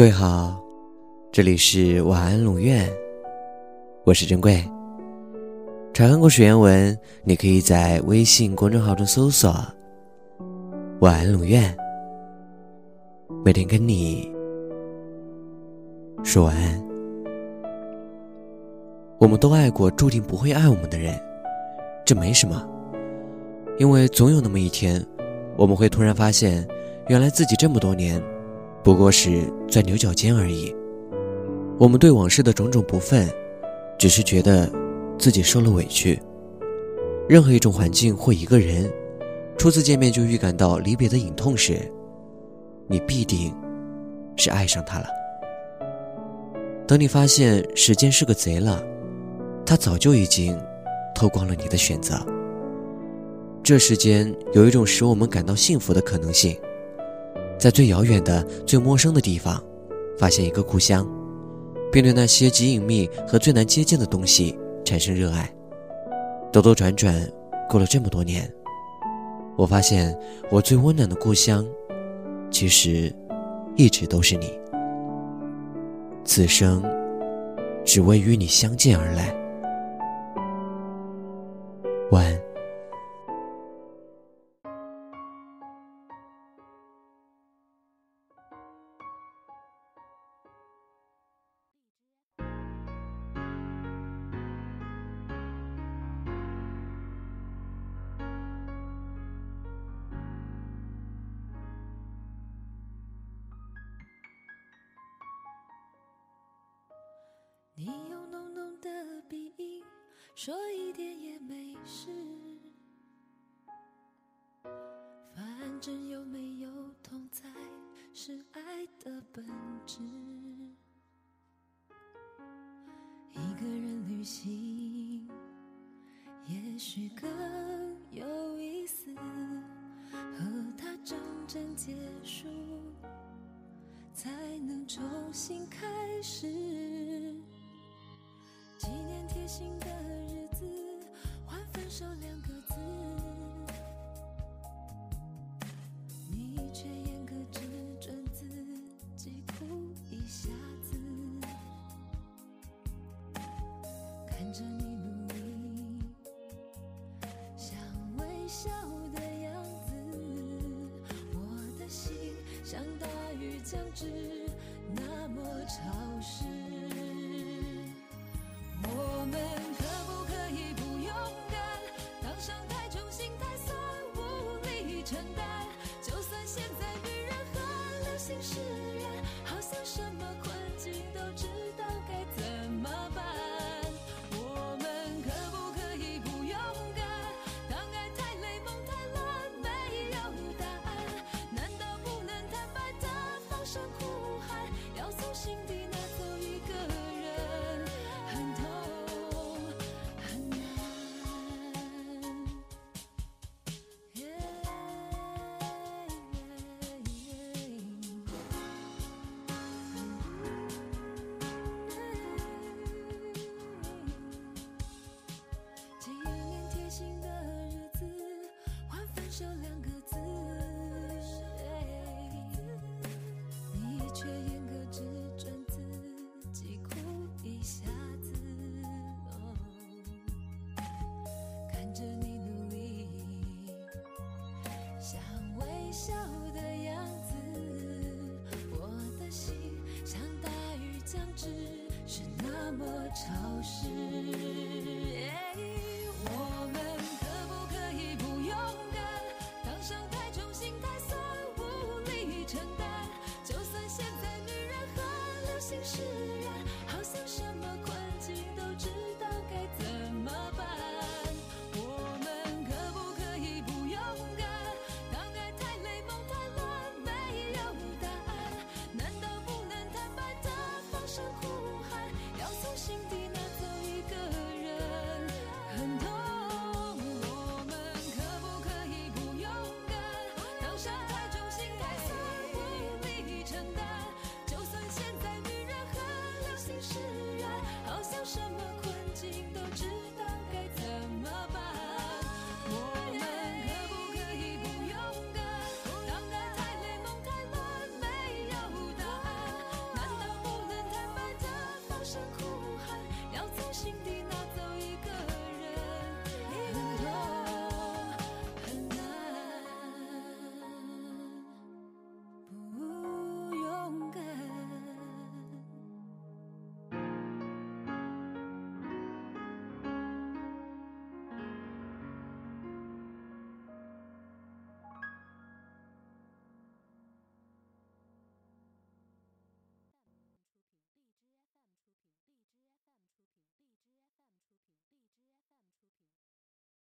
各位好，这里是晚安龙院，我是珍贵。查看故事原文，你可以在微信公众号中搜索“晚安龙院”，每天跟你说晚安。我们都爱过注定不会爱我们的人，这没什么，因为总有那么一天，我们会突然发现，原来自己这么多年。不过是钻牛角尖而已。我们对往事的种种不忿，只是觉得自己受了委屈。任何一种环境或一个人，初次见面就预感到离别的隐痛时，你必定是爱上他了。等你发现时间是个贼了，他早就已经偷光了你的选择。这世间有一种使我们感到幸福的可能性。在最遥远的、最陌生的地方，发现一个故乡，并对那些极隐秘和最难接近的东西产生热爱。兜兜转转，过了这么多年，我发现我最温暖的故乡，其实一直都是你。此生，只为与你相见而来。晚安。是爱的本质。一个人旅行也许更有意思，和他真正结束才能重新开始。纪念贴心的日子，换分手看着你努力，想微笑的样子，我的心像大雨将至，那么潮湿。我们可不可以不勇敢？当伤太重，心太酸，无力承担。就算现在女人很流行释却严格只准自己哭一下子。看着你努力，想微笑的样子，我的心像大雨将至，是那么潮湿。我们可不可以不勇敢？当伤太重，心太酸，无力承担。誓言，好像什么